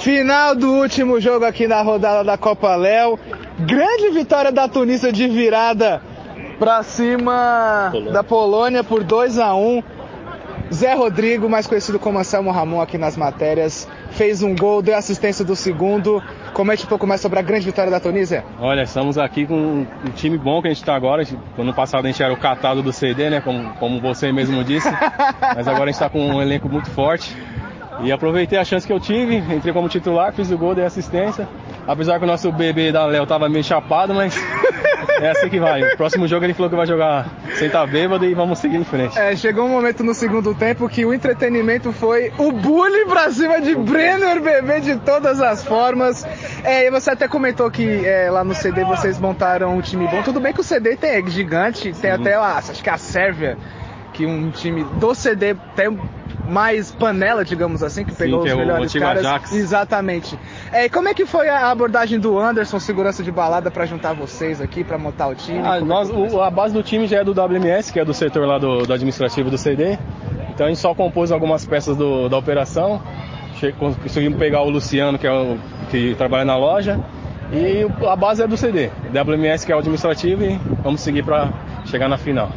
Final do último jogo aqui na rodada da Copa Léo. Grande vitória da Tunísia de virada para cima Polônia. da Polônia por 2 a 1 Zé Rodrigo, mais conhecido como Anselmo Ramon aqui nas matérias, fez um gol, deu assistência do segundo. Comente um pouco mais sobre a grande vitória da Tunísia. Olha, estamos aqui com um time bom que a gente está agora. Ano passado a gente era o catado do CD, né? Como, como você mesmo disse. Mas agora a gente está com um elenco muito forte. E aproveitei a chance que eu tive, entrei como titular, fiz o gol, dei assistência. Apesar que o nosso bebê da Léo tava meio chapado, mas é assim que vai. O próximo jogo ele falou que vai jogar sem estar tá bêbado e vamos seguir em frente. É, chegou um momento no segundo tempo que o entretenimento foi o bullying pra cima de Brenner Bebê de todas as formas. É, e você até comentou que é, lá no CD vocês montaram um time bom. Tudo bem que o CD tem, é gigante, tem Sim. até lá, acho que a Sérvia, que um time do CD tem mais panela, digamos assim, que pegou Sim, que os é melhores caras. Ajax. Exatamente. É, como é que foi a abordagem do Anderson, segurança de balada, para juntar vocês aqui, para montar o time? Ah, nós, o, a base do time já é do WMS, que é do setor lá do, do administrativo do CD. Então a gente só compôs algumas peças do, da operação. Conseguimos pegar o Luciano, que é o que trabalha na loja. E a base é do CD, WMS que é o administrativo e vamos seguir para chegar na final.